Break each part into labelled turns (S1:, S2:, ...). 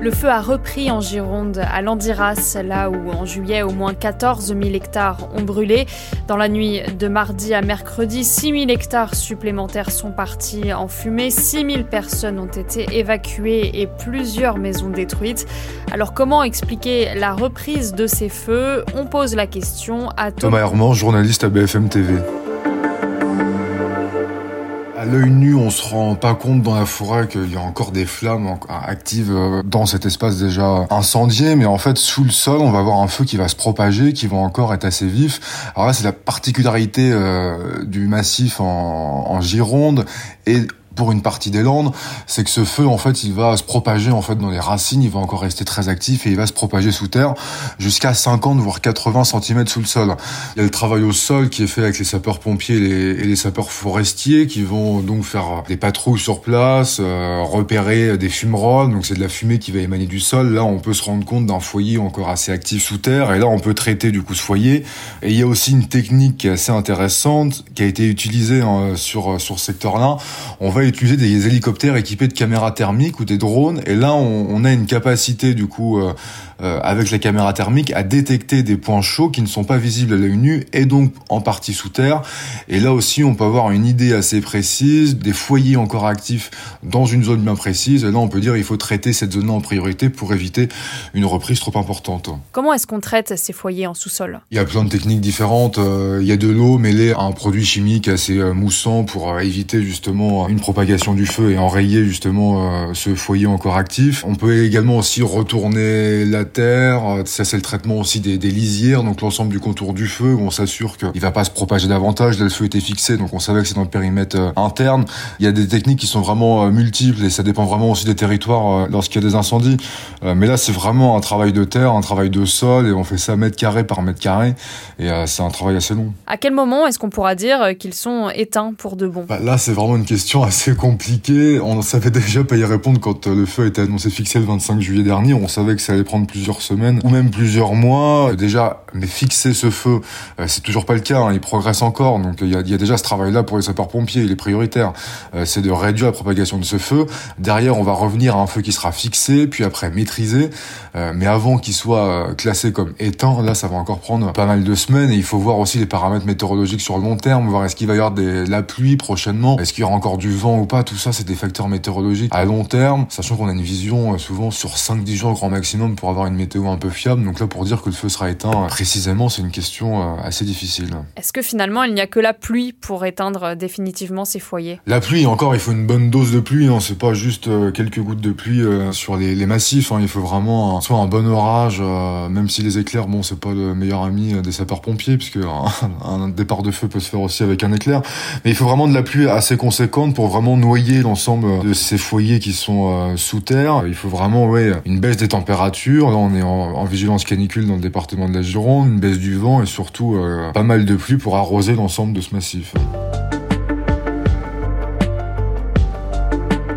S1: Le feu a repris en Gironde, à Landiras, là où en juillet au moins 14 000 hectares ont brûlé. Dans la nuit de mardi à mercredi, 6 000 hectares supplémentaires sont partis en fumée, 6 000 personnes ont été évacuées et plusieurs maisons détruites. Alors comment expliquer la reprise de ces feux? On pose la question à
S2: Thomas Herman, journaliste à BFM TV. L'œil nu, on se rend pas compte dans la forêt qu'il y a encore des flammes actives euh, dans cet espace déjà incendié, mais en fait, sous le sol, on va avoir un feu qui va se propager, qui va encore être assez vif. Alors là, c'est la particularité euh, du massif en, en Gironde et pour une partie des Landes, c'est que ce feu, en fait, il va se propager en fait dans les racines, il va encore rester très actif et il va se propager sous terre jusqu'à 50 voire 80 cm sous le sol. Il y a le travail au sol qui est fait avec les sapeurs-pompiers et les, sapeurs forestiers qui vont donc faire des patrouilles sur place, euh, repérer des fumerolles, donc c'est de la fumée qui va émaner du sol. Là, on peut se rendre compte d'un foyer encore assez actif sous terre et là, on peut traiter du coup ce foyer. Et il y a aussi une technique assez intéressante qui a été utilisée hein, sur sur ce secteur-là. On va utiliser des hélicoptères équipés de caméras thermiques ou des drones. Et là, on, a une capacité du coup euh, euh, avec la caméra thermique à détecter des points chauds qui ne sont pas visibles à l'œil nu et donc en partie sous terre. Et là aussi, on peut avoir une idée assez précise des foyers encore actifs dans une zone bien précise. Et là, on peut dire il faut traiter cette zone-là en priorité pour éviter une reprise trop importante.
S1: Comment est-ce qu'on traite ces foyers en sous-sol?
S2: Il y a plein de techniques différentes. Euh, il y a de l'eau mêlée à un produit chimique assez moussant pour éviter justement une propagation du feu et enrayer justement euh, ce foyer encore actif. On peut également aussi retourner la terre. Ça, c'est le traitement aussi des, des lisières, donc l'ensemble du contour du feu, où on s'assure qu'il va pas se propager davantage. Là, le feu était fixé, donc on savait que c'est dans le périmètre euh, interne. Il y a des techniques qui sont vraiment euh, multiples et ça dépend vraiment aussi des territoires lorsqu'il y a des incendies. mais là, c'est vraiment un travail de terre, un travail de sol, et on fait ça mètre carré par mètre carré, et c'est un travail assez long.
S1: À quel moment est-ce qu'on pourra dire qu'ils sont éteints pour de bon?
S2: Bah, Là, c'est vraiment une question assez compliqué. On savait déjà pas y répondre quand euh, le feu a été annoncé fixé le 25 juillet dernier. On savait que ça allait prendre plusieurs semaines ou même plusieurs mois. Déjà, mais fixer ce feu, euh, c'est toujours pas le cas. Hein. Il progresse encore. Donc il y a, y a, déjà ce travail-là pour les sapeurs-pompiers. Il est prioritaire. Euh, c'est de réduire la propagation de ce feu. Derrière, on va revenir à un feu qui sera fixé, puis après maîtrisé. mais avant qu'il soit classé comme éteint, là, ça va encore prendre pas mal de semaines. Et il faut voir aussi les paramètres météorologiques sur le long terme. Voir est-ce qu'il va y avoir de la pluie prochainement, est-ce qu'il y aura encore du vent ou pas tout ça, c'est des facteurs météorologiques à long terme, sachant qu'on a une vision euh, souvent sur 5-10 jours grand maximum pour avoir une météo un peu fiable. Donc là, pour dire que le feu sera éteint euh, précisément, c'est une question euh, assez difficile.
S1: Est-ce que finalement, il n'y a que la pluie pour éteindre définitivement ces foyers?
S2: La pluie, encore, il faut une bonne dose de pluie. Hein. C'est pas juste quelques gouttes de pluie sur les, massifs. Hein. Il faut vraiment soit un bon orage, même si les éclairs, bon, c'est pas le meilleur ami des sapeurs-pompiers, puisque un, un départ de feu peut se faire aussi avec un éclair. Mais il faut vraiment de la pluie assez conséquente pour vraiment noyer l'ensemble de ces foyers qui sont euh, sous terre. Il faut vraiment ouais, une baisse des températures. Là, on est en, vigilance canicule dans le département de la Gironde, une baisse du vent et surtout euh, pas mal de pluie pour arroser l'ensemble de ce massif.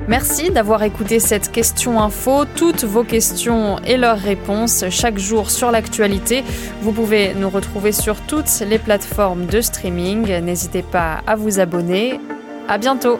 S1: Merci d'avoir écouté cette question info. Toutes vos questions et leurs réponses chaque jour sur l'actualité. Vous pouvez nous retrouver sur toutes les plateformes de streaming. N'hésitez pas à vous abonner. À bientôt.